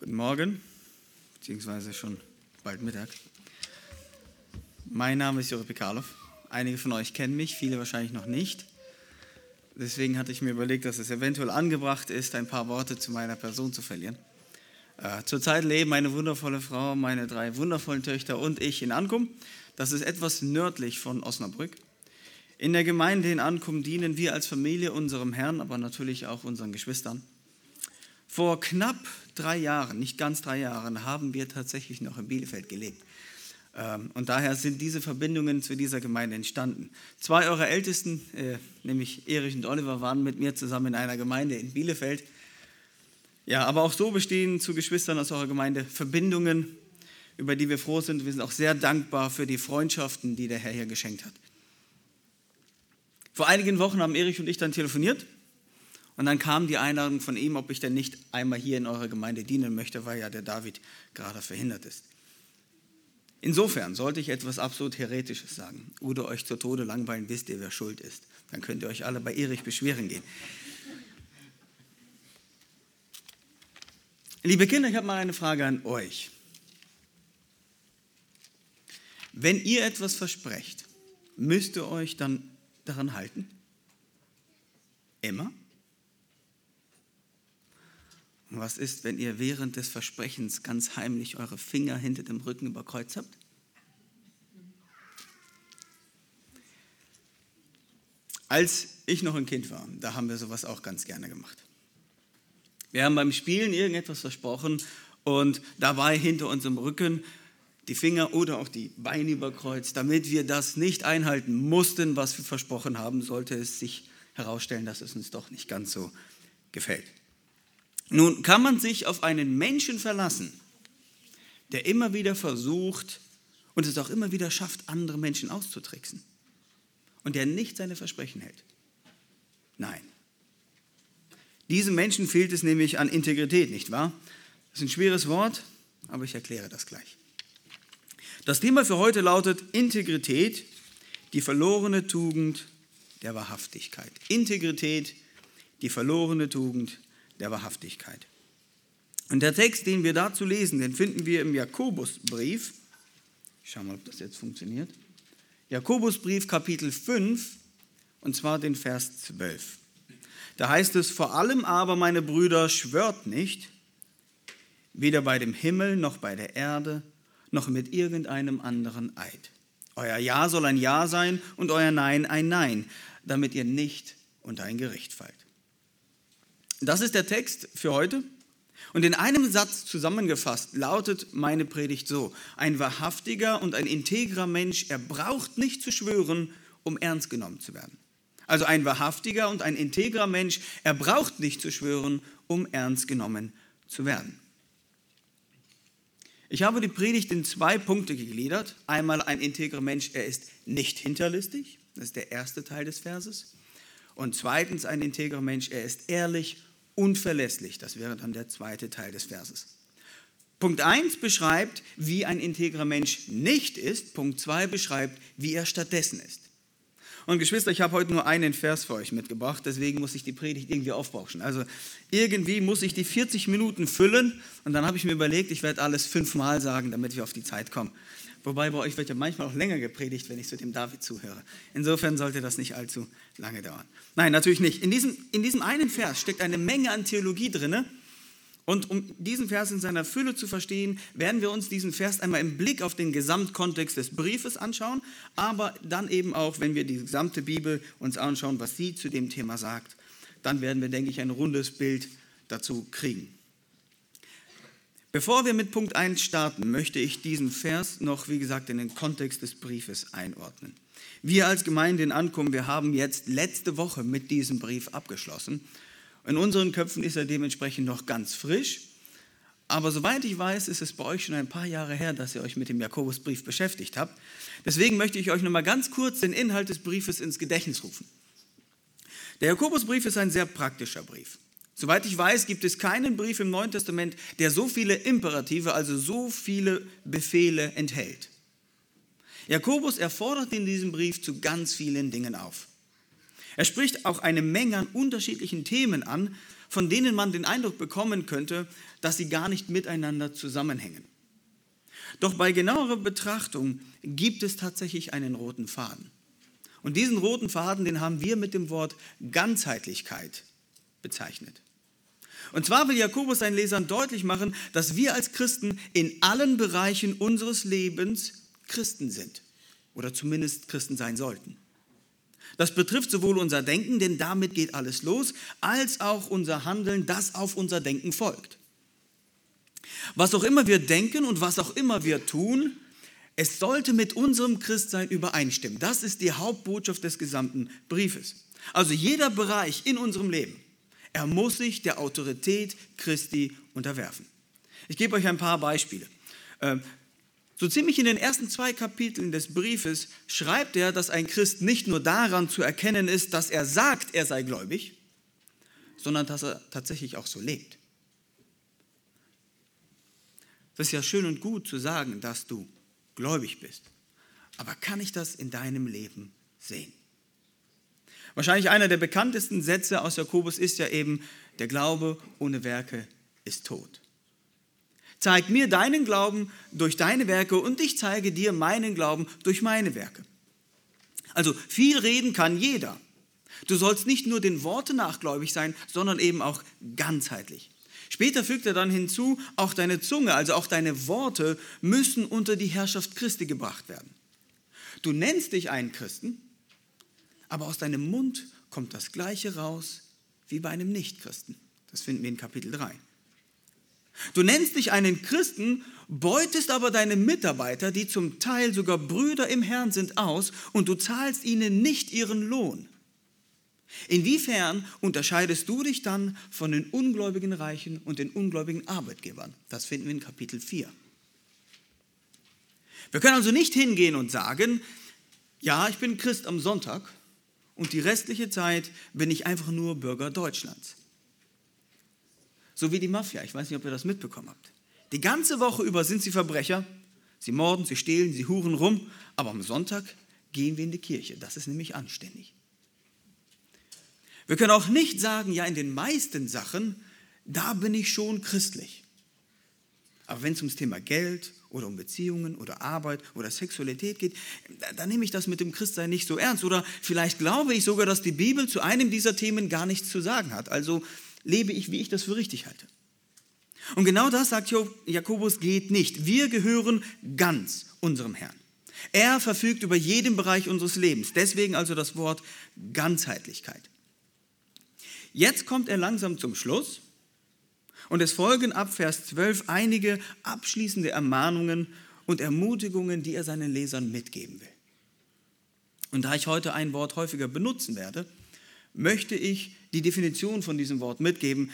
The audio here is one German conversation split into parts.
Guten Morgen, beziehungsweise schon bald Mittag. Mein Name ist Jure Pikalov. Einige von euch kennen mich, viele wahrscheinlich noch nicht. Deswegen hatte ich mir überlegt, dass es eventuell angebracht ist, ein paar Worte zu meiner Person zu verlieren. Äh, zurzeit leben meine wundervolle Frau, meine drei wundervollen Töchter und ich in Ankum. Das ist etwas nördlich von Osnabrück. In der Gemeinde in Ankum dienen wir als Familie unserem Herrn, aber natürlich auch unseren Geschwistern. Vor knapp drei Jahren, nicht ganz drei Jahren, haben wir tatsächlich noch in Bielefeld gelebt. Ähm, und daher sind diese Verbindungen zu dieser Gemeinde entstanden. Zwei eurer Ältesten, äh, nämlich Erich und Oliver, waren mit mir zusammen in einer Gemeinde in Bielefeld. Ja, aber auch so bestehen zu Geschwistern aus eurer Gemeinde Verbindungen, über die wir froh sind. Wir sind auch sehr dankbar für die Freundschaften, die der Herr hier geschenkt hat. Vor einigen Wochen haben Erich und ich dann telefoniert und dann kam die Einladung von ihm, ob ich denn nicht einmal hier in eurer Gemeinde dienen möchte, weil ja der David gerade verhindert ist. Insofern sollte ich etwas absolut Heretisches sagen oder euch zu Tode langweilen, wisst ihr, wer schuld ist. Dann könnt ihr euch alle bei Erich beschweren gehen. Liebe Kinder, ich habe mal eine Frage an euch. Wenn ihr etwas versprecht, müsst ihr euch dann daran halten? Immer? Was ist, wenn ihr während des Versprechens ganz heimlich eure Finger hinter dem Rücken überkreuzt habt? Als ich noch ein Kind war, da haben wir sowas auch ganz gerne gemacht. Wir haben beim Spielen irgendetwas versprochen und dabei hinter unserem Rücken die Finger oder auch die Beine überkreuzt, damit wir das nicht einhalten mussten, was wir versprochen haben, sollte es sich herausstellen, dass es uns doch nicht ganz so gefällt. Nun kann man sich auf einen Menschen verlassen, der immer wieder versucht und es auch immer wieder schafft, andere Menschen auszutricksen und der nicht seine Versprechen hält. Nein. Diesem Menschen fehlt es nämlich an Integrität, nicht wahr? Das ist ein schweres Wort, aber ich erkläre das gleich. Das Thema für heute lautet Integrität, die verlorene Tugend der Wahrhaftigkeit. Integrität, die verlorene Tugend der Wahrhaftigkeit. Und der Text, den wir dazu lesen, den finden wir im Jakobusbrief. Ich schaue mal, ob das jetzt funktioniert. Jakobusbrief Kapitel 5 und zwar den Vers 12. Da heißt es, vor allem aber, meine Brüder, schwört nicht, weder bei dem Himmel noch bei der Erde, noch mit irgendeinem anderen Eid. Euer Ja soll ein Ja sein und euer Nein ein Nein, damit ihr nicht unter ein Gericht fallt. Das ist der Text für heute. Und in einem Satz zusammengefasst lautet meine Predigt so, ein wahrhaftiger und ein integrer Mensch, er braucht nicht zu schwören, um ernst genommen zu werden. Also ein wahrhaftiger und ein integrer Mensch, er braucht nicht zu schwören, um ernst genommen zu werden. Ich habe die Predigt in zwei Punkte gegliedert. Einmal ein integrer Mensch, er ist nicht hinterlistig, das ist der erste Teil des Verses. Und zweitens ein integrer Mensch, er ist ehrlich unverlässlich. Das wäre dann der zweite Teil des Verses. Punkt 1 beschreibt, wie ein integrer Mensch nicht ist. Punkt 2 beschreibt, wie er stattdessen ist. Und Geschwister, ich habe heute nur einen Vers für euch mitgebracht, deswegen muss ich die Predigt irgendwie aufbauschen. Also irgendwie muss ich die 40 Minuten füllen und dann habe ich mir überlegt, ich werde alles fünfmal sagen, damit wir auf die Zeit kommen. Wobei bei euch wird ja manchmal auch länger gepredigt, wenn ich zu dem David zuhöre. Insofern sollte das nicht allzu lange dauern. Nein, natürlich nicht. In diesem, in diesem einen Vers steckt eine Menge an Theologie drin. Und um diesen Vers in seiner Fülle zu verstehen, werden wir uns diesen Vers einmal im Blick auf den Gesamtkontext des Briefes anschauen, aber dann eben auch, wenn wir die gesamte Bibel uns anschauen, was sie zu dem Thema sagt, dann werden wir, denke ich, ein rundes Bild dazu kriegen. Bevor wir mit Punkt 1 starten, möchte ich diesen Vers noch, wie gesagt, in den Kontext des Briefes einordnen. Wir als Gemeinde in Ankommen, wir haben jetzt letzte Woche mit diesem Brief abgeschlossen. In unseren Köpfen ist er dementsprechend noch ganz frisch. Aber soweit ich weiß, ist es bei euch schon ein paar Jahre her, dass ihr euch mit dem Jakobusbrief beschäftigt habt. Deswegen möchte ich euch noch mal ganz kurz den Inhalt des Briefes ins Gedächtnis rufen. Der Jakobusbrief ist ein sehr praktischer Brief. Soweit ich weiß, gibt es keinen Brief im Neuen Testament, der so viele Imperative, also so viele Befehle enthält. Jakobus erfordert in diesem Brief zu ganz vielen Dingen auf. Er spricht auch eine Menge an unterschiedlichen Themen an, von denen man den Eindruck bekommen könnte, dass sie gar nicht miteinander zusammenhängen. Doch bei genauerer Betrachtung gibt es tatsächlich einen roten Faden. Und diesen roten Faden, den haben wir mit dem Wort Ganzheitlichkeit bezeichnet. Und zwar will Jakobus seinen Lesern deutlich machen, dass wir als Christen in allen Bereichen unseres Lebens Christen sind oder zumindest Christen sein sollten. Das betrifft sowohl unser Denken, denn damit geht alles los, als auch unser Handeln, das auf unser Denken folgt. Was auch immer wir denken und was auch immer wir tun, es sollte mit unserem Christsein übereinstimmen. Das ist die Hauptbotschaft des gesamten Briefes. Also jeder Bereich in unserem Leben, er muss sich der Autorität Christi unterwerfen. Ich gebe euch ein paar Beispiele. Ähm, so ziemlich in den ersten zwei Kapiteln des Briefes schreibt er, dass ein Christ nicht nur daran zu erkennen ist, dass er sagt, er sei gläubig, sondern dass er tatsächlich auch so lebt. Das ist ja schön und gut zu sagen, dass du gläubig bist. Aber kann ich das in deinem Leben sehen? Wahrscheinlich einer der bekanntesten Sätze aus Jakobus ist ja eben, der Glaube ohne Werke ist tot. Zeig mir deinen Glauben durch deine Werke und ich zeige dir meinen Glauben durch meine Werke. Also viel reden kann jeder. Du sollst nicht nur den Worten nachgläubig sein, sondern eben auch ganzheitlich. Später fügt er dann hinzu, auch deine Zunge, also auch deine Worte müssen unter die Herrschaft Christi gebracht werden. Du nennst dich einen Christen, aber aus deinem Mund kommt das Gleiche raus wie bei einem Nichtchristen. Das finden wir in Kapitel 3. Du nennst dich einen Christen, beutest aber deine Mitarbeiter, die zum Teil sogar Brüder im Herrn sind, aus und du zahlst ihnen nicht ihren Lohn. Inwiefern unterscheidest du dich dann von den ungläubigen Reichen und den ungläubigen Arbeitgebern? Das finden wir in Kapitel 4. Wir können also nicht hingehen und sagen, ja, ich bin Christ am Sonntag und die restliche Zeit bin ich einfach nur Bürger Deutschlands. So wie die Mafia. Ich weiß nicht, ob ihr das mitbekommen habt. Die ganze Woche über sind sie Verbrecher. Sie morden, sie stehlen, sie huren rum. Aber am Sonntag gehen wir in die Kirche. Das ist nämlich anständig. Wir können auch nicht sagen, ja, in den meisten Sachen, da bin ich schon christlich. Aber wenn es ums Thema Geld oder um Beziehungen oder Arbeit oder Sexualität geht, dann nehme ich das mit dem Christsein nicht so ernst. Oder vielleicht glaube ich sogar, dass die Bibel zu einem dieser Themen gar nichts zu sagen hat. Also lebe ich, wie ich das für richtig halte. Und genau das sagt Jakobus, geht nicht. Wir gehören ganz unserem Herrn. Er verfügt über jeden Bereich unseres Lebens. Deswegen also das Wort Ganzheitlichkeit. Jetzt kommt er langsam zum Schluss und es folgen ab Vers 12 einige abschließende Ermahnungen und Ermutigungen, die er seinen Lesern mitgeben will. Und da ich heute ein Wort häufiger benutzen werde, möchte ich die Definition von diesem Wort mitgeben,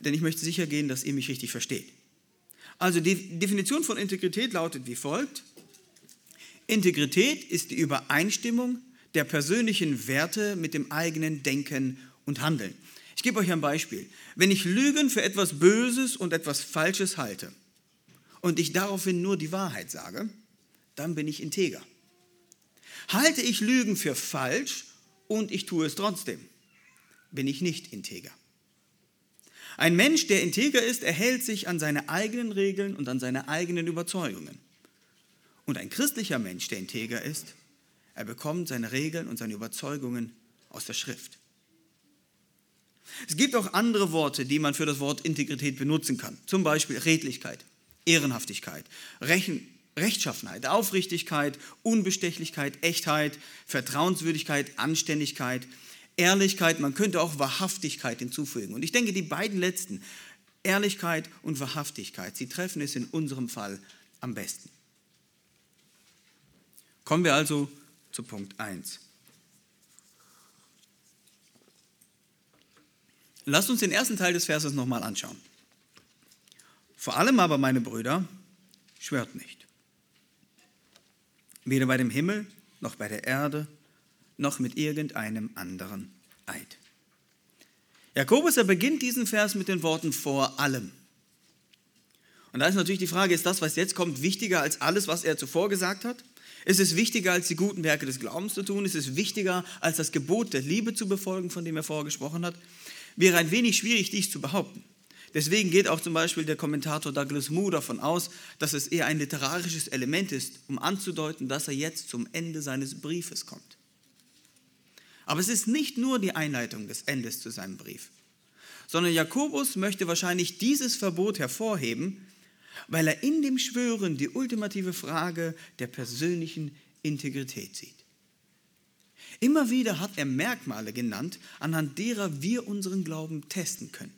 denn ich möchte sicher gehen, dass ihr mich richtig versteht. Also die Definition von Integrität lautet wie folgt. Integrität ist die Übereinstimmung der persönlichen Werte mit dem eigenen Denken und Handeln. Ich gebe euch ein Beispiel. Wenn ich Lügen für etwas Böses und etwas Falsches halte und ich daraufhin nur die Wahrheit sage, dann bin ich integer. Halte ich Lügen für falsch und ich tue es trotzdem, bin ich nicht integer. Ein Mensch, der integer ist, erhält sich an seine eigenen Regeln und an seine eigenen Überzeugungen. Und ein christlicher Mensch, der integer ist, er bekommt seine Regeln und seine Überzeugungen aus der Schrift. Es gibt auch andere Worte, die man für das Wort Integrität benutzen kann. Zum Beispiel Redlichkeit, Ehrenhaftigkeit, Rechen, Rechtschaffenheit, Aufrichtigkeit, Unbestechlichkeit, Echtheit, Vertrauenswürdigkeit, Anständigkeit, Ehrlichkeit, man könnte auch Wahrhaftigkeit hinzufügen. Und ich denke, die beiden letzten, Ehrlichkeit und Wahrhaftigkeit, sie treffen es in unserem Fall am besten. Kommen wir also zu Punkt 1. Lasst uns den ersten Teil des Verses nochmal anschauen. Vor allem aber, meine Brüder, schwört nicht weder bei dem Himmel noch bei der Erde noch mit irgendeinem anderen Eid. Jakobus, er beginnt diesen Vers mit den Worten vor allem. Und da ist natürlich die Frage, ist das, was jetzt kommt, wichtiger als alles, was er zuvor gesagt hat? Ist es wichtiger, als die guten Werke des Glaubens zu tun? Ist es wichtiger, als das Gebot der Liebe zu befolgen, von dem er vorher gesprochen hat? Wäre ein wenig schwierig, dies zu behaupten. Deswegen geht auch zum Beispiel der Kommentator Douglas Moo davon aus, dass es eher ein literarisches Element ist, um anzudeuten, dass er jetzt zum Ende seines Briefes kommt. Aber es ist nicht nur die Einleitung des Endes zu seinem Brief, sondern Jakobus möchte wahrscheinlich dieses Verbot hervorheben, weil er in dem Schwören die ultimative Frage der persönlichen Integrität sieht. Immer wieder hat er Merkmale genannt, anhand derer wir unseren Glauben testen können.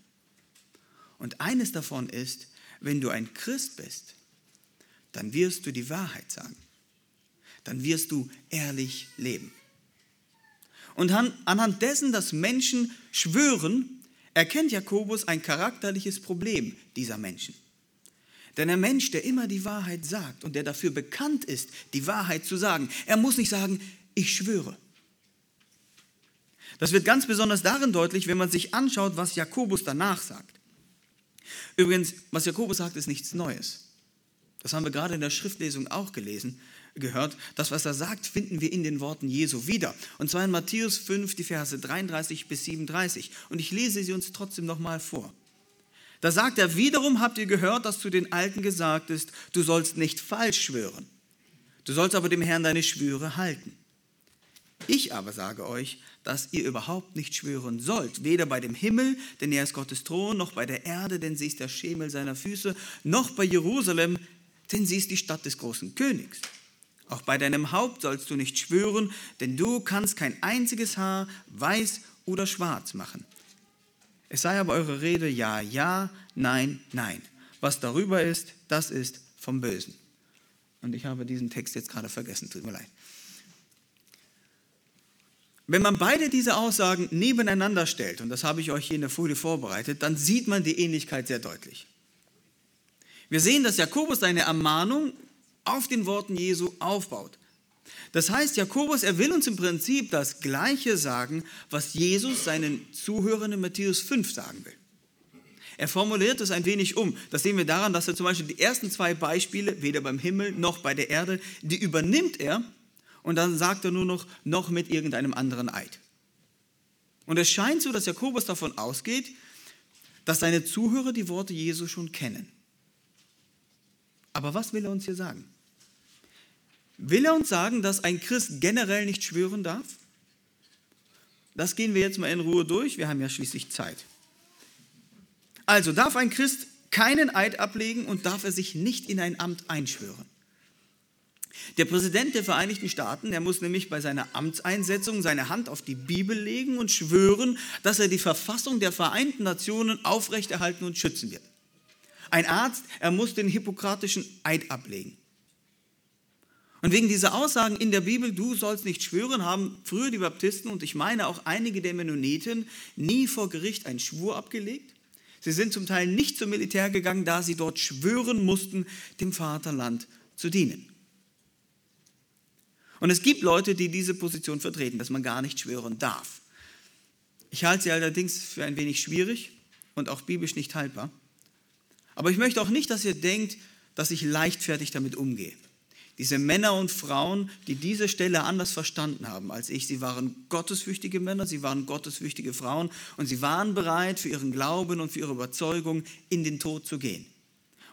Und eines davon ist, wenn du ein Christ bist, dann wirst du die Wahrheit sagen. Dann wirst du ehrlich leben. Und anhand dessen, dass Menschen schwören, erkennt Jakobus ein charakterliches Problem dieser Menschen. Denn ein Mensch, der immer die Wahrheit sagt und der dafür bekannt ist, die Wahrheit zu sagen, er muss nicht sagen, ich schwöre. Das wird ganz besonders darin deutlich, wenn man sich anschaut, was Jakobus danach sagt. Übrigens, was Jakobus sagt, ist nichts Neues. Das haben wir gerade in der Schriftlesung auch gelesen, gehört. Das, was er sagt, finden wir in den Worten Jesu wieder. Und zwar in Matthäus 5, die Verse 33 bis 37. Und ich lese sie uns trotzdem nochmal vor. Da sagt er, wiederum habt ihr gehört, dass zu den Alten gesagt ist, du sollst nicht falsch schwören. Du sollst aber dem Herrn deine Schwüre halten. Ich aber sage euch, dass ihr überhaupt nicht schwören sollt, weder bei dem Himmel, denn er ist Gottes Thron, noch bei der Erde, denn sie ist der Schemel seiner Füße, noch bei Jerusalem, denn sie ist die Stadt des großen Königs. Auch bei deinem Haupt sollst du nicht schwören, denn du kannst kein einziges Haar weiß oder schwarz machen. Es sei aber eure Rede ja, ja, nein, nein. Was darüber ist, das ist vom Bösen. Und ich habe diesen Text jetzt gerade vergessen, tut mir leid. Wenn man beide diese Aussagen nebeneinander stellt, und das habe ich euch hier in der Folie vorbereitet, dann sieht man die Ähnlichkeit sehr deutlich. Wir sehen, dass Jakobus seine Ermahnung auf den Worten Jesu aufbaut. Das heißt, Jakobus, er will uns im Prinzip das Gleiche sagen, was Jesus seinen Zuhörern in Matthäus 5 sagen will. Er formuliert es ein wenig um. Das sehen wir daran, dass er zum Beispiel die ersten zwei Beispiele, weder beim Himmel noch bei der Erde, die übernimmt er und dann sagt er nur noch, noch mit irgendeinem anderen Eid. Und es scheint so, dass Jakobus davon ausgeht, dass seine Zuhörer die Worte Jesu schon kennen. Aber was will er uns hier sagen? Will er uns sagen, dass ein Christ generell nicht schwören darf? Das gehen wir jetzt mal in Ruhe durch, wir haben ja schließlich Zeit. Also darf ein Christ keinen Eid ablegen und darf er sich nicht in ein Amt einschwören. Der Präsident der Vereinigten Staaten, der muss nämlich bei seiner Amtseinsetzung seine Hand auf die Bibel legen und schwören, dass er die Verfassung der Vereinten Nationen aufrechterhalten und schützen wird. Ein Arzt, er muss den hippokratischen Eid ablegen. Und wegen dieser Aussagen in der Bibel, du sollst nicht schwören, haben früher die Baptisten und ich meine auch einige der Mennoniten nie vor Gericht einen Schwur abgelegt. Sie sind zum Teil nicht zum Militär gegangen, da sie dort schwören mussten, dem Vaterland zu dienen. Und es gibt Leute, die diese Position vertreten, dass man gar nicht schwören darf. Ich halte sie allerdings für ein wenig schwierig und auch biblisch nicht haltbar. Aber ich möchte auch nicht, dass ihr denkt, dass ich leichtfertig damit umgehe. Diese Männer und Frauen, die diese Stelle anders verstanden haben als ich, sie waren gottesfürchtige Männer, sie waren gottesfürchtige Frauen und sie waren bereit, für ihren Glauben und für ihre Überzeugung in den Tod zu gehen.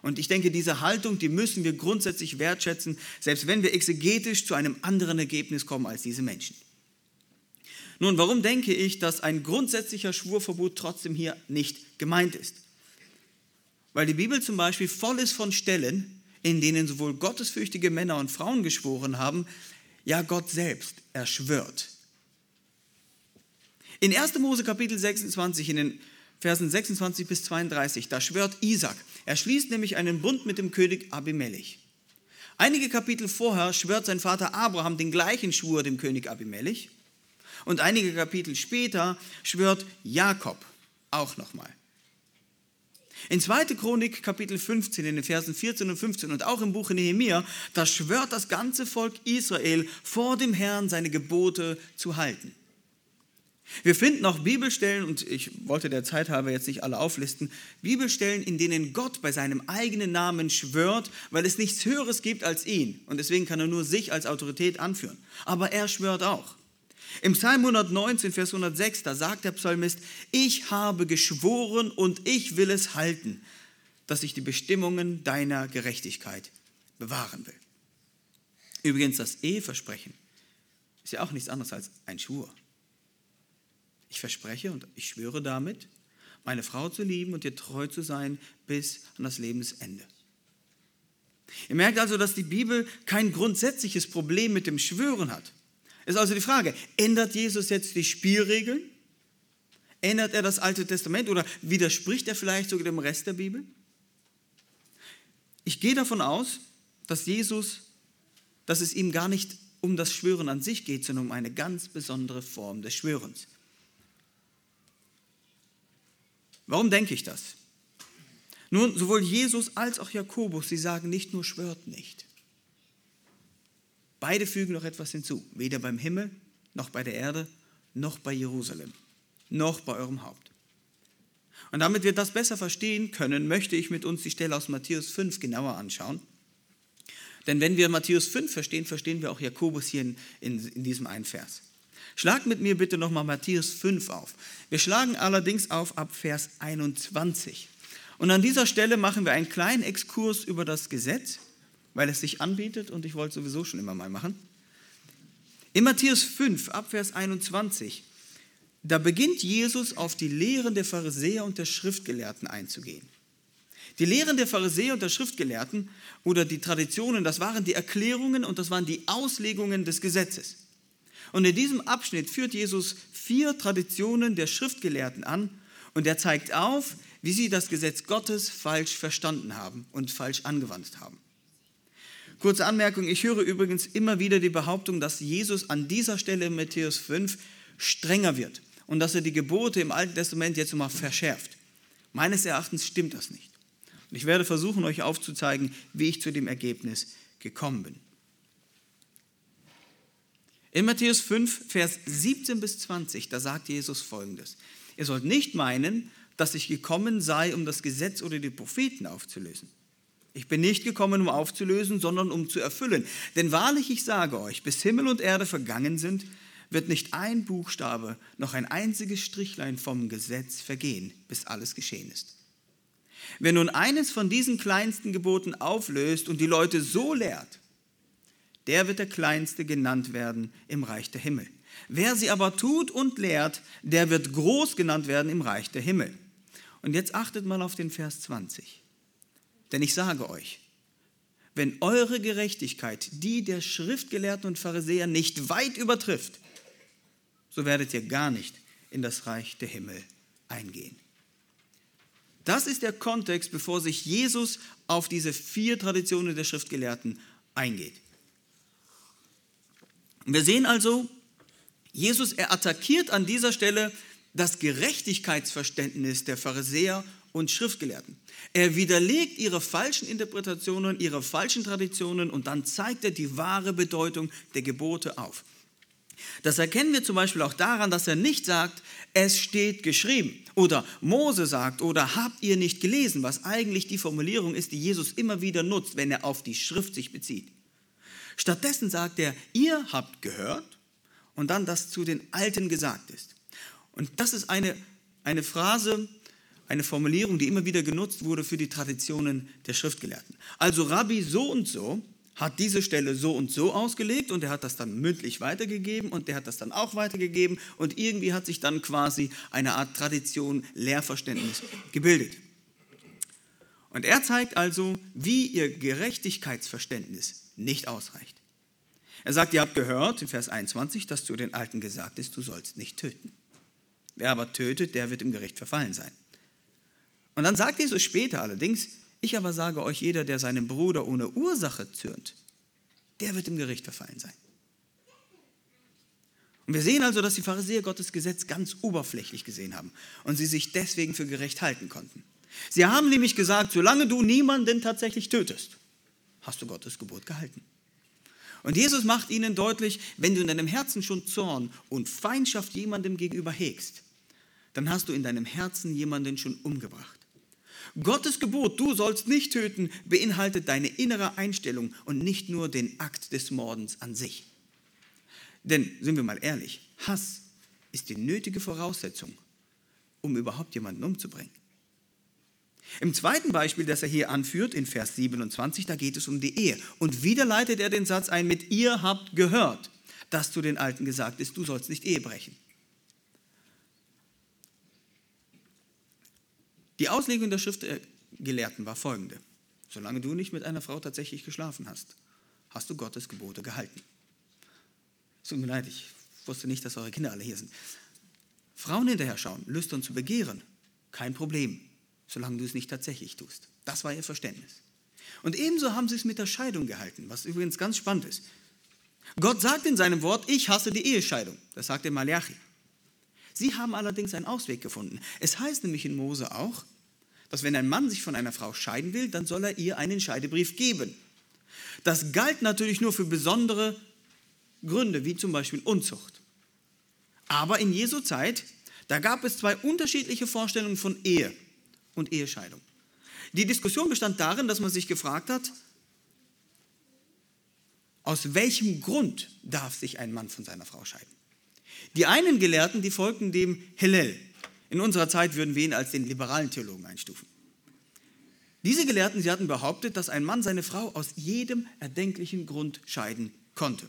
Und ich denke, diese Haltung, die müssen wir grundsätzlich wertschätzen, selbst wenn wir exegetisch zu einem anderen Ergebnis kommen als diese Menschen. Nun, warum denke ich, dass ein grundsätzlicher Schwurverbot trotzdem hier nicht gemeint ist? Weil die Bibel zum Beispiel voll ist von Stellen, in denen sowohl gottesfürchtige Männer und Frauen geschworen haben, ja Gott selbst, er schwört. In 1. Mose Kapitel 26, in den Versen 26 bis 32, da schwört Isaac. Er schließt nämlich einen Bund mit dem König Abimelech. Einige Kapitel vorher schwört sein Vater Abraham den gleichen Schwur dem König Abimelech. Und einige Kapitel später schwört Jakob auch nochmal. In 2. Chronik Kapitel 15, in den Versen 14 und 15 und auch im Buche Nehemiah, da schwört das ganze Volk Israel vor dem Herrn seine Gebote zu halten. Wir finden auch Bibelstellen, und ich wollte der Zeit halber jetzt nicht alle auflisten, Bibelstellen, in denen Gott bei seinem eigenen Namen schwört, weil es nichts Höheres gibt als ihn. Und deswegen kann er nur sich als Autorität anführen. Aber er schwört auch. Im Psalm 119, Vers 106, da sagt der Psalmist, ich habe geschworen und ich will es halten, dass ich die Bestimmungen deiner Gerechtigkeit bewahren will. Übrigens, das Eheversprechen ist ja auch nichts anderes als ein Schwur. Ich verspreche und ich schwöre damit, meine Frau zu lieben und ihr treu zu sein bis an das Lebensende. Ihr merkt also, dass die Bibel kein grundsätzliches Problem mit dem Schwören hat. Ist also die Frage, ändert Jesus jetzt die Spielregeln? Ändert er das Alte Testament oder widerspricht er vielleicht sogar dem Rest der Bibel? Ich gehe davon aus, dass Jesus, dass es ihm gar nicht um das Schwören an sich geht, sondern um eine ganz besondere Form des Schwörens. Warum denke ich das? Nun, sowohl Jesus als auch Jakobus, sie sagen nicht nur schwört nicht. Beide fügen noch etwas hinzu, weder beim Himmel noch bei der Erde noch bei Jerusalem noch bei eurem Haupt. Und damit wir das besser verstehen können, möchte ich mit uns die Stelle aus Matthäus 5 genauer anschauen. Denn wenn wir Matthäus 5 verstehen, verstehen wir auch Jakobus hier in, in, in diesem einen Vers. Schlag mit mir bitte nochmal Matthäus 5 auf. Wir schlagen allerdings auf ab Vers 21. Und an dieser Stelle machen wir einen kleinen Exkurs über das Gesetz, weil es sich anbietet und ich wollte sowieso schon immer mal machen. In Matthäus 5, ab Vers 21, da beginnt Jesus auf die Lehren der Pharisäer und der Schriftgelehrten einzugehen. Die Lehren der Pharisäer und der Schriftgelehrten oder die Traditionen, das waren die Erklärungen und das waren die Auslegungen des Gesetzes. Und in diesem Abschnitt führt Jesus vier Traditionen der Schriftgelehrten an und er zeigt auf, wie sie das Gesetz Gottes falsch verstanden haben und falsch angewandt haben. Kurze Anmerkung, ich höre übrigens immer wieder die Behauptung, dass Jesus an dieser Stelle in Matthäus 5 strenger wird und dass er die Gebote im Alten Testament jetzt mal verschärft. Meines Erachtens stimmt das nicht. Und ich werde versuchen, euch aufzuzeigen, wie ich zu dem Ergebnis gekommen bin. In Matthäus 5, Vers 17 bis 20, da sagt Jesus folgendes. Ihr sollt nicht meinen, dass ich gekommen sei, um das Gesetz oder die Propheten aufzulösen. Ich bin nicht gekommen, um aufzulösen, sondern um zu erfüllen. Denn wahrlich, ich sage euch, bis Himmel und Erde vergangen sind, wird nicht ein Buchstabe noch ein einziges Strichlein vom Gesetz vergehen, bis alles geschehen ist. Wer nun eines von diesen kleinsten Geboten auflöst und die Leute so lehrt, der wird der Kleinste genannt werden im Reich der Himmel. Wer sie aber tut und lehrt, der wird groß genannt werden im Reich der Himmel. Und jetzt achtet mal auf den Vers 20. Denn ich sage euch, wenn eure Gerechtigkeit die der Schriftgelehrten und Pharisäer nicht weit übertrifft, so werdet ihr gar nicht in das Reich der Himmel eingehen. Das ist der Kontext, bevor sich Jesus auf diese vier Traditionen der Schriftgelehrten eingeht. Wir sehen also, Jesus, er attackiert an dieser Stelle das Gerechtigkeitsverständnis der Pharisäer und Schriftgelehrten. Er widerlegt ihre falschen Interpretationen, ihre falschen Traditionen und dann zeigt er die wahre Bedeutung der Gebote auf. Das erkennen wir zum Beispiel auch daran, dass er nicht sagt, es steht geschrieben oder Mose sagt oder habt ihr nicht gelesen, was eigentlich die Formulierung ist, die Jesus immer wieder nutzt, wenn er auf die Schrift sich bezieht. Stattdessen sagt er, ihr habt gehört und dann das zu den Alten gesagt ist. Und das ist eine, eine Phrase, eine Formulierung, die immer wieder genutzt wurde für die Traditionen der Schriftgelehrten. Also Rabbi so und so hat diese Stelle so und so ausgelegt und er hat das dann mündlich weitergegeben und der hat das dann auch weitergegeben und irgendwie hat sich dann quasi eine Art Tradition, Lehrverständnis gebildet. Und er zeigt also, wie ihr Gerechtigkeitsverständnis nicht ausreicht. Er sagt, ihr habt gehört in Vers 21, dass zu den Alten gesagt ist, du sollst nicht töten. Wer aber tötet, der wird im Gericht verfallen sein. Und dann sagt Jesus später allerdings, ich aber sage euch, jeder, der seinem Bruder ohne Ursache zürnt, der wird im Gericht verfallen sein. Und wir sehen also, dass die Pharisäer Gottes Gesetz ganz oberflächlich gesehen haben und sie sich deswegen für gerecht halten konnten. Sie haben nämlich gesagt, solange du niemanden tatsächlich tötest, hast du Gottes Gebot gehalten. Und Jesus macht ihnen deutlich, wenn du in deinem Herzen schon Zorn und Feindschaft jemandem gegenüber hegst, dann hast du in deinem Herzen jemanden schon umgebracht. Gottes Gebot, du sollst nicht töten, beinhaltet deine innere Einstellung und nicht nur den Akt des Mordens an sich. Denn, sind wir mal ehrlich, Hass ist die nötige Voraussetzung, um überhaupt jemanden umzubringen. Im zweiten Beispiel, das er hier anführt, in Vers 27, da geht es um die Ehe. Und wieder leitet er den Satz ein mit, ihr habt gehört, dass zu den Alten gesagt ist, du sollst nicht Ehe brechen. Die Auslegung der Schriftgelehrten war folgende. Solange du nicht mit einer Frau tatsächlich geschlafen hast, hast du Gottes Gebote gehalten. Es tut mir leid, ich wusste nicht, dass eure Kinder alle hier sind. Frauen hinterher schauen, lüstern zu begehren, kein Problem solange du es nicht tatsächlich tust. Das war ihr Verständnis. Und ebenso haben sie es mit der Scheidung gehalten, was übrigens ganz spannend ist. Gott sagt in seinem Wort, ich hasse die Ehescheidung. Das sagt der Malachi. Sie haben allerdings einen Ausweg gefunden. Es heißt nämlich in Mose auch, dass wenn ein Mann sich von einer Frau scheiden will, dann soll er ihr einen Scheidebrief geben. Das galt natürlich nur für besondere Gründe, wie zum Beispiel Unzucht. Aber in Jesu Zeit, da gab es zwei unterschiedliche Vorstellungen von Ehe und Ehescheidung. Die Diskussion bestand darin, dass man sich gefragt hat, aus welchem Grund darf sich ein Mann von seiner Frau scheiden? Die einen Gelehrten, die folgten dem Hillel. In unserer Zeit würden wir ihn als den liberalen Theologen einstufen. Diese Gelehrten, sie hatten behauptet, dass ein Mann seine Frau aus jedem erdenklichen Grund scheiden konnte.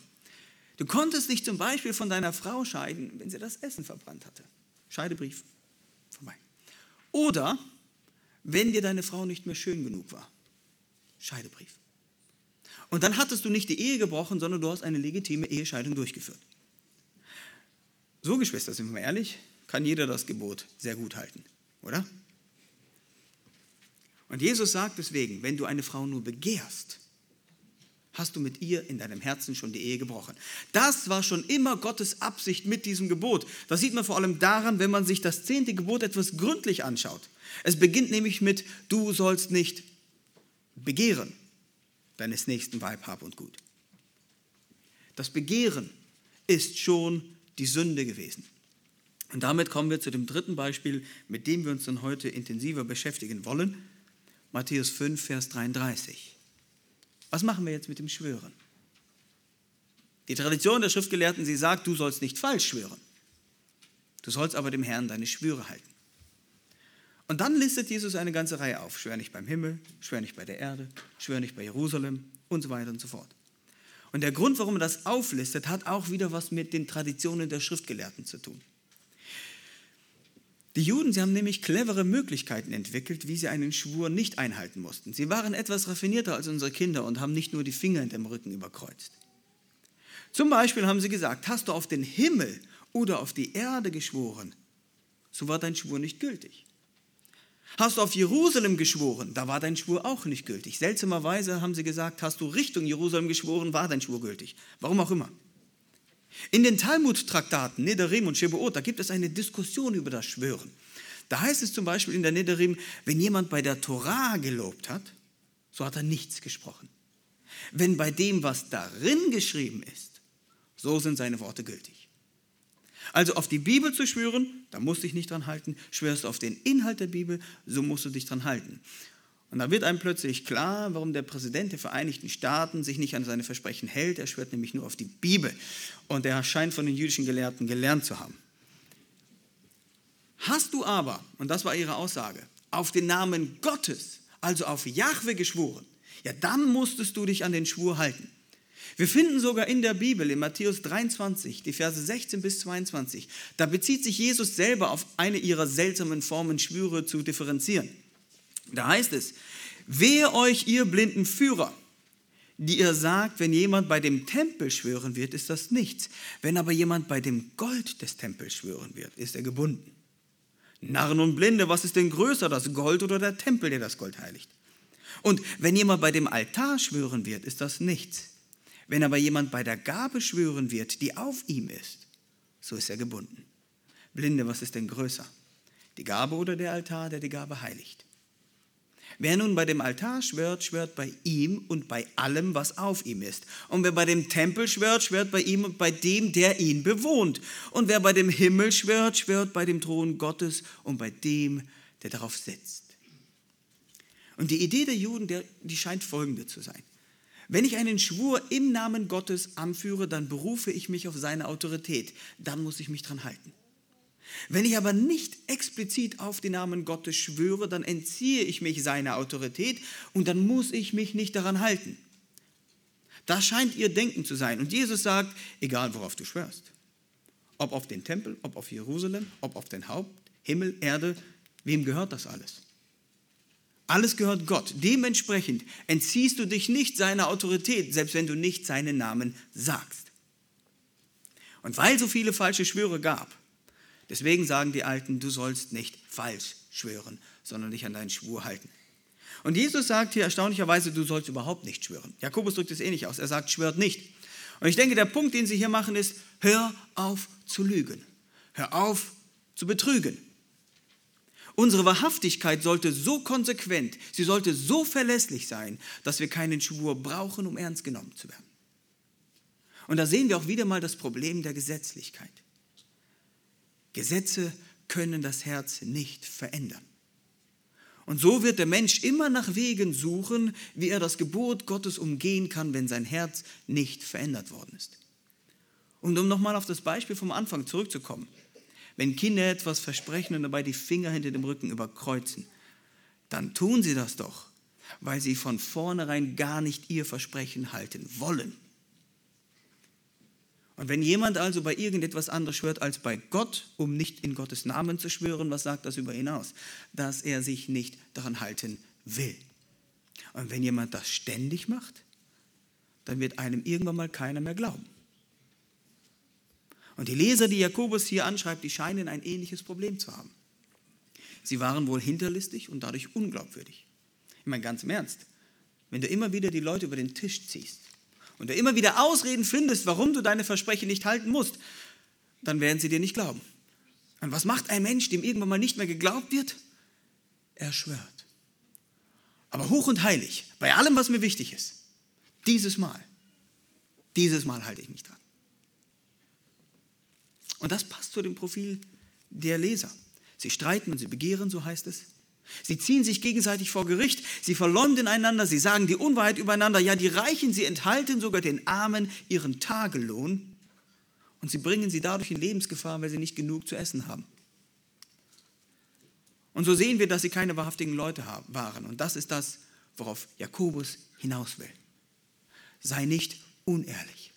Du konntest dich zum Beispiel von deiner Frau scheiden, wenn sie das Essen verbrannt hatte. Scheidebrief, vorbei. Oder wenn dir deine Frau nicht mehr schön genug war. Scheidebrief. Und dann hattest du nicht die Ehe gebrochen, sondern du hast eine legitime Ehescheidung durchgeführt. So, Geschwister, sind wir mal ehrlich, kann jeder das Gebot sehr gut halten, oder? Und Jesus sagt deswegen, wenn du eine Frau nur begehrst, hast du mit ihr in deinem Herzen schon die Ehe gebrochen. Das war schon immer Gottes Absicht mit diesem Gebot. Das sieht man vor allem daran, wenn man sich das zehnte Gebot etwas gründlich anschaut. Es beginnt nämlich mit, du sollst nicht begehren deines nächsten Weib, Hab und Gut. Das Begehren ist schon die Sünde gewesen. Und damit kommen wir zu dem dritten Beispiel, mit dem wir uns dann heute intensiver beschäftigen wollen. Matthäus 5, Vers 33. Was machen wir jetzt mit dem Schwören? Die Tradition der Schriftgelehrten, sie sagt, du sollst nicht falsch schwören. Du sollst aber dem Herrn deine Schwüre halten. Und dann listet Jesus eine ganze Reihe auf. Schwör nicht beim Himmel, schwör nicht bei der Erde, schwör nicht bei Jerusalem und so weiter und so fort. Und der Grund, warum er das auflistet, hat auch wieder was mit den Traditionen der Schriftgelehrten zu tun. Die Juden, sie haben nämlich clevere Möglichkeiten entwickelt, wie sie einen Schwur nicht einhalten mussten. Sie waren etwas raffinierter als unsere Kinder und haben nicht nur die Finger in dem Rücken überkreuzt. Zum Beispiel haben sie gesagt, hast du auf den Himmel oder auf die Erde geschworen, so war dein Schwur nicht gültig. Hast du auf Jerusalem geschworen, da war dein Schwur auch nicht gültig. Seltsamerweise haben sie gesagt, hast du Richtung Jerusalem geschworen, war dein Schwur gültig. Warum auch immer. In den Talmud-Traktaten Nederim und Shebuot, da gibt es eine Diskussion über das Schwören. Da heißt es zum Beispiel in der Nederim, wenn jemand bei der Torah gelobt hat, so hat er nichts gesprochen. Wenn bei dem, was darin geschrieben ist, so sind seine Worte gültig. Also auf die Bibel zu schwören, da musst du dich nicht dran halten. Schwörst du auf den Inhalt der Bibel, so musst du dich dran halten. Und da wird einem plötzlich klar, warum der Präsident der Vereinigten Staaten sich nicht an seine Versprechen hält. Er schwört nämlich nur auf die Bibel. Und er scheint von den jüdischen Gelehrten gelernt zu haben. Hast du aber, und das war ihre Aussage, auf den Namen Gottes, also auf Jahwe geschworen, ja, dann musstest du dich an den Schwur halten. Wir finden sogar in der Bibel, in Matthäus 23, die Verse 16 bis 22, da bezieht sich Jesus selber auf eine ihrer seltsamen Formen, Schwüre zu differenzieren. Da heißt es, wehe euch, ihr blinden Führer, die ihr sagt, wenn jemand bei dem Tempel schwören wird, ist das nichts. Wenn aber jemand bei dem Gold des Tempels schwören wird, ist er gebunden. Narren und Blinde, was ist denn größer, das Gold oder der Tempel, der das Gold heiligt? Und wenn jemand bei dem Altar schwören wird, ist das nichts. Wenn aber jemand bei der Gabe schwören wird, die auf ihm ist, so ist er gebunden. Blinde, was ist denn größer? Die Gabe oder der Altar, der die Gabe heiligt? Wer nun bei dem Altar schwört, schwört bei ihm und bei allem, was auf ihm ist. Und wer bei dem Tempel schwört, schwört bei ihm und bei dem, der ihn bewohnt. Und wer bei dem Himmel schwört, schwört bei dem Thron Gottes und bei dem, der darauf sitzt. Und die Idee der Juden, die scheint folgende zu sein. Wenn ich einen Schwur im Namen Gottes anführe, dann berufe ich mich auf seine Autorität. Dann muss ich mich dran halten. Wenn ich aber nicht explizit auf den Namen Gottes schwöre, dann entziehe ich mich seiner Autorität und dann muss ich mich nicht daran halten. Das scheint ihr Denken zu sein. Und Jesus sagt, egal worauf du schwörst, ob auf den Tempel, ob auf Jerusalem, ob auf den Haupt, Himmel, Erde, wem gehört das alles? Alles gehört Gott. Dementsprechend entziehst du dich nicht seiner Autorität, selbst wenn du nicht seinen Namen sagst. Und weil so viele falsche Schwüre gab, Deswegen sagen die Alten, du sollst nicht falsch schwören, sondern dich an deinen Schwur halten. Und Jesus sagt hier erstaunlicherweise, du sollst überhaupt nicht schwören. Jakobus drückt es ähnlich aus. Er sagt, schwört nicht. Und ich denke, der Punkt, den sie hier machen, ist, hör auf zu lügen. Hör auf zu betrügen. Unsere Wahrhaftigkeit sollte so konsequent, sie sollte so verlässlich sein, dass wir keinen Schwur brauchen, um ernst genommen zu werden. Und da sehen wir auch wieder mal das Problem der Gesetzlichkeit. Gesetze können das Herz nicht verändern. Und so wird der Mensch immer nach Wegen suchen, wie er das Gebot Gottes umgehen kann, wenn sein Herz nicht verändert worden ist. Und um nochmal auf das Beispiel vom Anfang zurückzukommen. Wenn Kinder etwas versprechen und dabei die Finger hinter dem Rücken überkreuzen, dann tun sie das doch, weil sie von vornherein gar nicht ihr Versprechen halten wollen. Und wenn jemand also bei irgendetwas anderes schwört als bei Gott, um nicht in Gottes Namen zu schwören, was sagt das über ihn aus? Dass er sich nicht daran halten will. Und wenn jemand das ständig macht, dann wird einem irgendwann mal keiner mehr glauben. Und die Leser, die Jakobus hier anschreibt, die scheinen ein ähnliches Problem zu haben. Sie waren wohl hinterlistig und dadurch unglaubwürdig. Ich meine ganz im Ernst, wenn du immer wieder die Leute über den Tisch ziehst, und du immer wieder Ausreden findest, warum du deine Versprechen nicht halten musst, dann werden sie dir nicht glauben. Und was macht ein Mensch, dem irgendwann mal nicht mehr geglaubt wird? Er schwört. Aber hoch und heilig, bei allem, was mir wichtig ist, dieses Mal, dieses Mal halte ich mich dran. Und das passt zu dem Profil der Leser. Sie streiten und sie begehren, so heißt es. Sie ziehen sich gegenseitig vor Gericht, sie verleumden einander, sie sagen die Unwahrheit übereinander. Ja, die Reichen, sie enthalten sogar den Armen ihren Tagelohn und sie bringen sie dadurch in Lebensgefahr, weil sie nicht genug zu essen haben. Und so sehen wir, dass sie keine wahrhaftigen Leute waren. Und das ist das, worauf Jakobus hinaus will. Sei nicht unehrlich.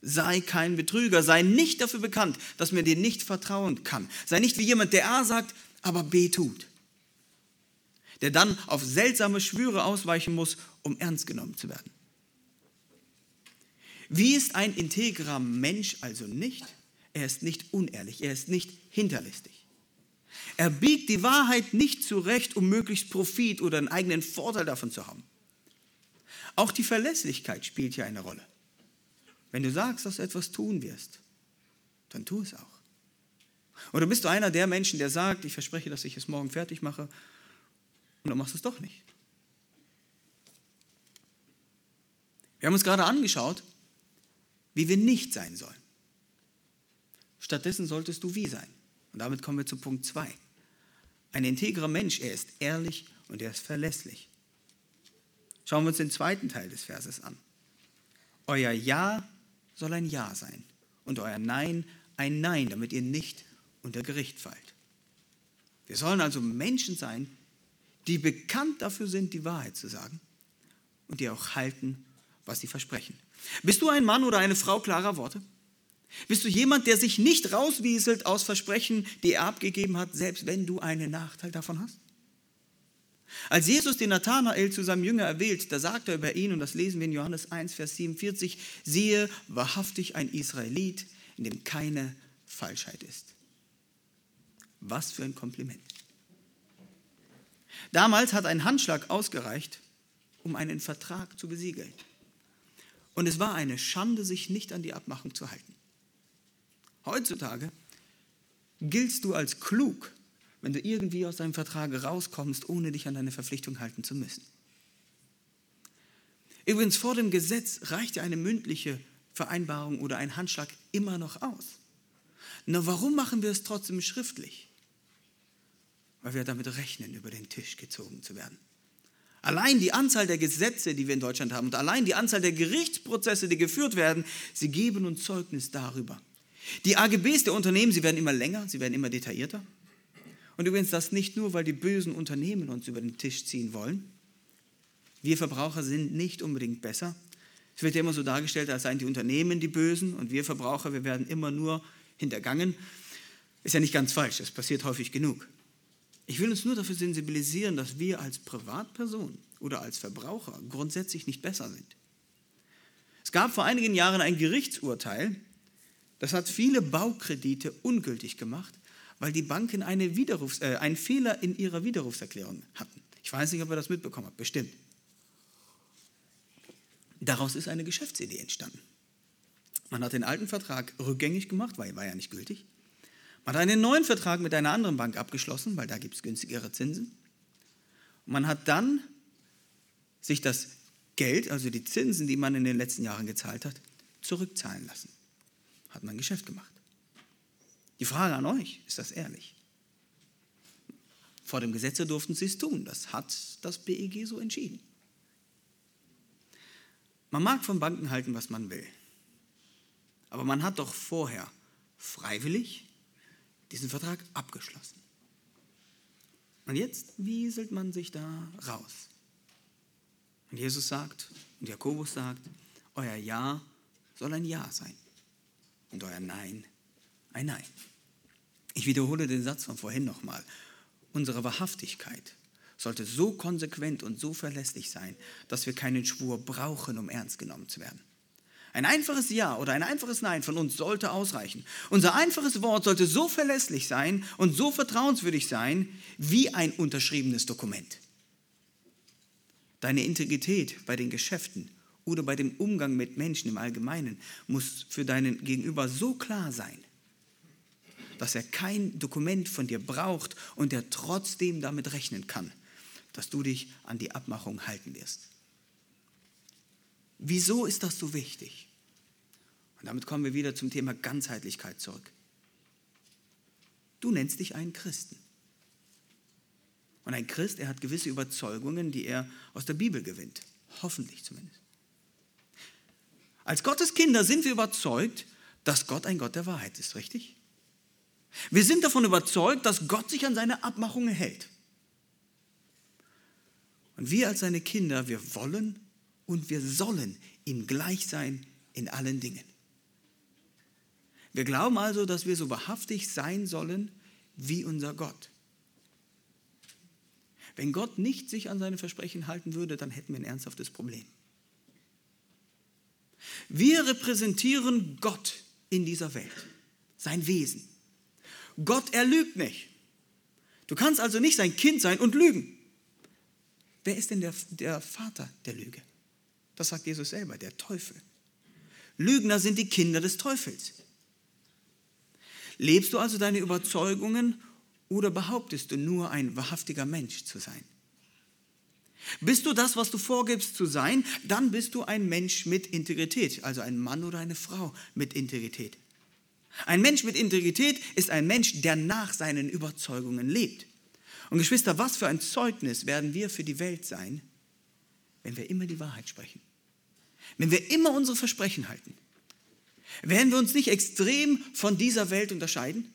Sei kein Betrüger. Sei nicht dafür bekannt, dass man dir nicht vertrauen kann. Sei nicht wie jemand, der A sagt, aber B tut der dann auf seltsame Schwüre ausweichen muss, um ernst genommen zu werden. Wie ist ein integrer Mensch also nicht? Er ist nicht unehrlich, er ist nicht hinterlistig. Er biegt die Wahrheit nicht zurecht, um möglichst Profit oder einen eigenen Vorteil davon zu haben. Auch die Verlässlichkeit spielt hier eine Rolle. Wenn du sagst, dass du etwas tun wirst, dann tu es auch. Oder bist du einer der Menschen, der sagt, ich verspreche, dass ich es morgen fertig mache und dann machst du es doch nicht. Wir haben uns gerade angeschaut, wie wir nicht sein sollen. Stattdessen solltest du wie sein. Und damit kommen wir zu Punkt 2. Ein integrer Mensch, er ist ehrlich und er ist verlässlich. Schauen wir uns den zweiten Teil des Verses an. Euer Ja soll ein Ja sein und euer Nein ein Nein, damit ihr nicht unter Gericht fallt. Wir sollen also Menschen sein, die bekannt dafür sind, die Wahrheit zu sagen und die auch halten, was sie versprechen. Bist du ein Mann oder eine Frau klarer Worte? Bist du jemand, der sich nicht rauswieselt aus Versprechen, die er abgegeben hat, selbst wenn du einen Nachteil davon hast? Als Jesus den Nathanael zu seinem Jünger erwählt, da sagt er über ihn, und das lesen wir in Johannes 1, Vers 47, siehe wahrhaftig ein Israelit, in dem keine Falschheit ist. Was für ein Kompliment. Damals hat ein Handschlag ausgereicht, um einen Vertrag zu besiegeln. Und es war eine Schande, sich nicht an die Abmachung zu halten. Heutzutage giltst du als klug, wenn du irgendwie aus deinem Vertrag rauskommst, ohne dich an deine Verpflichtung halten zu müssen. Übrigens, vor dem Gesetz reicht ja eine mündliche Vereinbarung oder ein Handschlag immer noch aus. Nur warum machen wir es trotzdem schriftlich? Weil wir damit rechnen, über den Tisch gezogen zu werden. Allein die Anzahl der Gesetze, die wir in Deutschland haben, und allein die Anzahl der Gerichtsprozesse, die geführt werden, sie geben uns Zeugnis darüber. Die AGBs der Unternehmen, sie werden immer länger, sie werden immer detaillierter. Und übrigens das nicht nur, weil die bösen Unternehmen uns über den Tisch ziehen wollen. Wir Verbraucher sind nicht unbedingt besser. Es wird ja immer so dargestellt, als seien die Unternehmen die Bösen und wir Verbraucher, wir werden immer nur hintergangen. Ist ja nicht ganz falsch, das passiert häufig genug. Ich will uns nur dafür sensibilisieren, dass wir als Privatperson oder als Verbraucher grundsätzlich nicht besser sind. Es gab vor einigen Jahren ein Gerichtsurteil, das hat viele Baukredite ungültig gemacht, weil die Banken eine Widerrufs-, äh, einen Fehler in ihrer Widerrufserklärung hatten. Ich weiß nicht, ob ihr das mitbekommen habt, bestimmt. Daraus ist eine Geschäftsidee entstanden. Man hat den alten Vertrag rückgängig gemacht, weil er war ja nicht gültig. Man hat einen neuen Vertrag mit einer anderen Bank abgeschlossen, weil da gibt es günstigere Zinsen. Und man hat dann sich das Geld, also die Zinsen, die man in den letzten Jahren gezahlt hat, zurückzahlen lassen. Hat man ein Geschäft gemacht. Die Frage an euch, ist das ehrlich? Vor dem Gesetze durften sie es tun. Das hat das BEG so entschieden. Man mag von Banken halten, was man will. Aber man hat doch vorher freiwillig diesen Vertrag abgeschlossen. Und jetzt wieselt man sich da raus. Und Jesus sagt, und Jakobus sagt, euer Ja soll ein Ja sein. Und euer Nein ein Nein. Ich wiederhole den Satz von vorhin nochmal. Unsere Wahrhaftigkeit sollte so konsequent und so verlässlich sein, dass wir keinen Schwur brauchen, um ernst genommen zu werden. Ein einfaches Ja oder ein einfaches Nein von uns sollte ausreichen. Unser einfaches Wort sollte so verlässlich sein und so vertrauenswürdig sein wie ein unterschriebenes Dokument. Deine Integrität bei den Geschäften oder bei dem Umgang mit Menschen im Allgemeinen muss für deinen Gegenüber so klar sein, dass er kein Dokument von dir braucht und er trotzdem damit rechnen kann, dass du dich an die Abmachung halten wirst. Wieso ist das so wichtig? Und damit kommen wir wieder zum Thema Ganzheitlichkeit zurück. Du nennst dich einen Christen. Und ein Christ, er hat gewisse Überzeugungen, die er aus der Bibel gewinnt. Hoffentlich zumindest. Als Gottes Kinder sind wir überzeugt, dass Gott ein Gott der Wahrheit ist, richtig? Wir sind davon überzeugt, dass Gott sich an seine Abmachungen hält. Und wir als seine Kinder, wir wollen und wir sollen ihm gleich sein in allen Dingen. Wir glauben also, dass wir so wahrhaftig sein sollen wie unser Gott. Wenn Gott nicht sich an seine Versprechen halten würde, dann hätten wir ein ernsthaftes Problem. Wir repräsentieren Gott in dieser Welt, sein Wesen. Gott, er lügt nicht. Du kannst also nicht sein Kind sein und lügen. Wer ist denn der, der Vater der Lüge? Das sagt Jesus selber, der Teufel. Lügner sind die Kinder des Teufels. Lebst du also deine Überzeugungen oder behauptest du nur ein wahrhaftiger Mensch zu sein? Bist du das, was du vorgibst zu sein, dann bist du ein Mensch mit Integrität, also ein Mann oder eine Frau mit Integrität. Ein Mensch mit Integrität ist ein Mensch, der nach seinen Überzeugungen lebt. Und Geschwister, was für ein Zeugnis werden wir für die Welt sein, wenn wir immer die Wahrheit sprechen? Wenn wir immer unsere Versprechen halten? Werden wir uns nicht extrem von dieser Welt unterscheiden?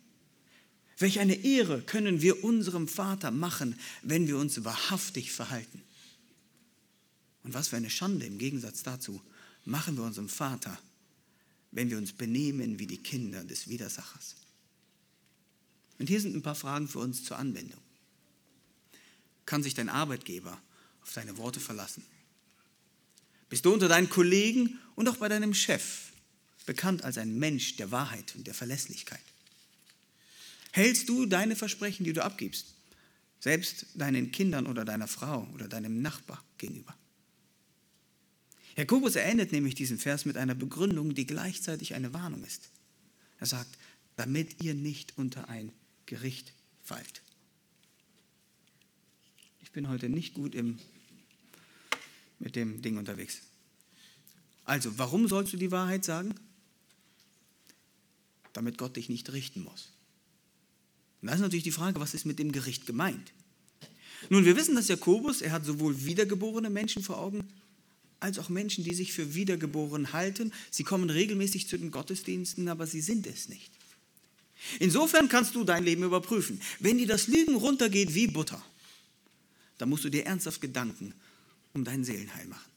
Welch eine Ehre können wir unserem Vater machen, wenn wir uns wahrhaftig verhalten? Und was für eine Schande im Gegensatz dazu machen wir unserem Vater, wenn wir uns benehmen wie die Kinder des Widersachers. Und hier sind ein paar Fragen für uns zur Anwendung. Kann sich dein Arbeitgeber auf deine Worte verlassen? Bist du unter deinen Kollegen und auch bei deinem Chef bekannt als ein Mensch der Wahrheit und der Verlässlichkeit? Hältst du deine Versprechen, die du abgibst, selbst deinen Kindern oder deiner Frau oder deinem Nachbar gegenüber? Jakobus erinnert nämlich diesen Vers mit einer Begründung, die gleichzeitig eine Warnung ist. Er sagt, damit ihr nicht unter ein Gericht fallt. bin heute nicht gut im, mit dem Ding unterwegs. Also, warum sollst du die Wahrheit sagen? Damit Gott dich nicht richten muss. Und da ist natürlich die Frage, was ist mit dem Gericht gemeint? Nun, wir wissen, dass Jakobus, er hat sowohl wiedergeborene Menschen vor Augen, als auch Menschen, die sich für wiedergeboren halten. Sie kommen regelmäßig zu den Gottesdiensten, aber sie sind es nicht. Insofern kannst du dein Leben überprüfen. Wenn dir das Lügen runtergeht wie Butter, dann musst du dir ernsthaft Gedanken um dein Seelenheil machen.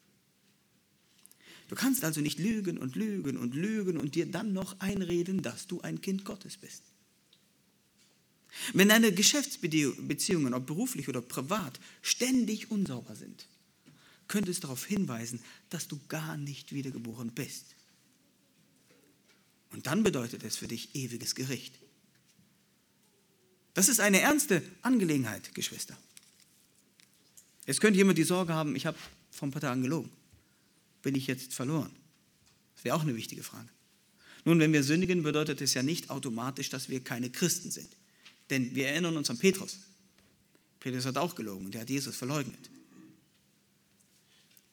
Du kannst also nicht lügen und lügen und lügen und dir dann noch einreden, dass du ein Kind Gottes bist. Wenn deine Geschäftsbeziehungen, ob beruflich oder privat, ständig unsauber sind, könnte es darauf hinweisen, dass du gar nicht wiedergeboren bist. Und dann bedeutet es für dich ewiges Gericht. Das ist eine ernste Angelegenheit, Geschwister. Jetzt könnte jemand die Sorge haben, ich habe vor ein paar Tagen gelogen. Bin ich jetzt verloren? Das wäre auch eine wichtige Frage. Nun, wenn wir sündigen, bedeutet es ja nicht automatisch, dass wir keine Christen sind. Denn wir erinnern uns an Petrus. Petrus hat auch gelogen und er hat Jesus verleugnet.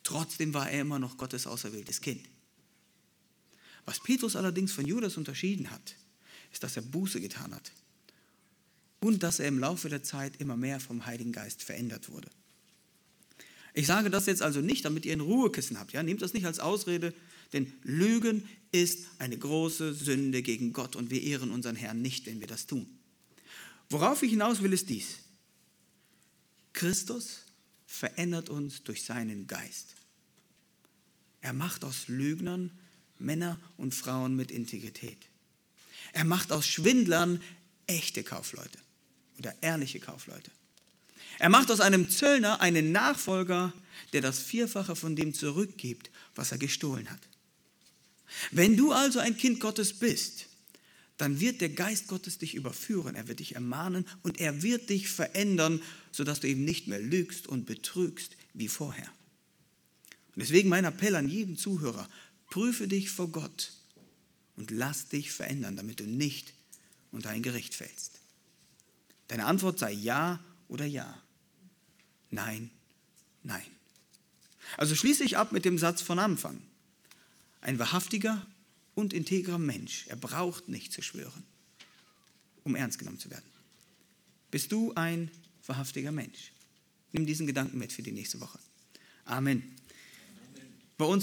Trotzdem war er immer noch Gottes auserwähltes Kind. Was Petrus allerdings von Judas unterschieden hat, ist, dass er Buße getan hat und dass er im Laufe der Zeit immer mehr vom Heiligen Geist verändert wurde. Ich sage das jetzt also nicht, damit ihr ein Ruhekissen habt. Ja? Nehmt das nicht als Ausrede, denn Lügen ist eine große Sünde gegen Gott und wir ehren unseren Herrn nicht, wenn wir das tun. Worauf ich hinaus will, ist dies. Christus verändert uns durch seinen Geist. Er macht aus Lügnern Männer und Frauen mit Integrität. Er macht aus Schwindlern echte Kaufleute oder ehrliche Kaufleute. Er macht aus einem Zöllner einen Nachfolger, der das Vierfache von dem zurückgibt, was er gestohlen hat. Wenn du also ein Kind Gottes bist, dann wird der Geist Gottes dich überführen, er wird dich ermahnen und er wird dich verändern, sodass du eben nicht mehr lügst und betrügst wie vorher. Und deswegen mein Appell an jeden Zuhörer, prüfe dich vor Gott und lass dich verändern, damit du nicht unter ein Gericht fällst. Deine Antwort sei ja oder ja. Nein, nein. Also schließe ich ab mit dem Satz von Anfang. Ein wahrhaftiger und integrer Mensch, er braucht nicht zu schwören, um ernst genommen zu werden. Bist du ein wahrhaftiger Mensch? Nimm diesen Gedanken mit für die nächste Woche. Amen. Bei uns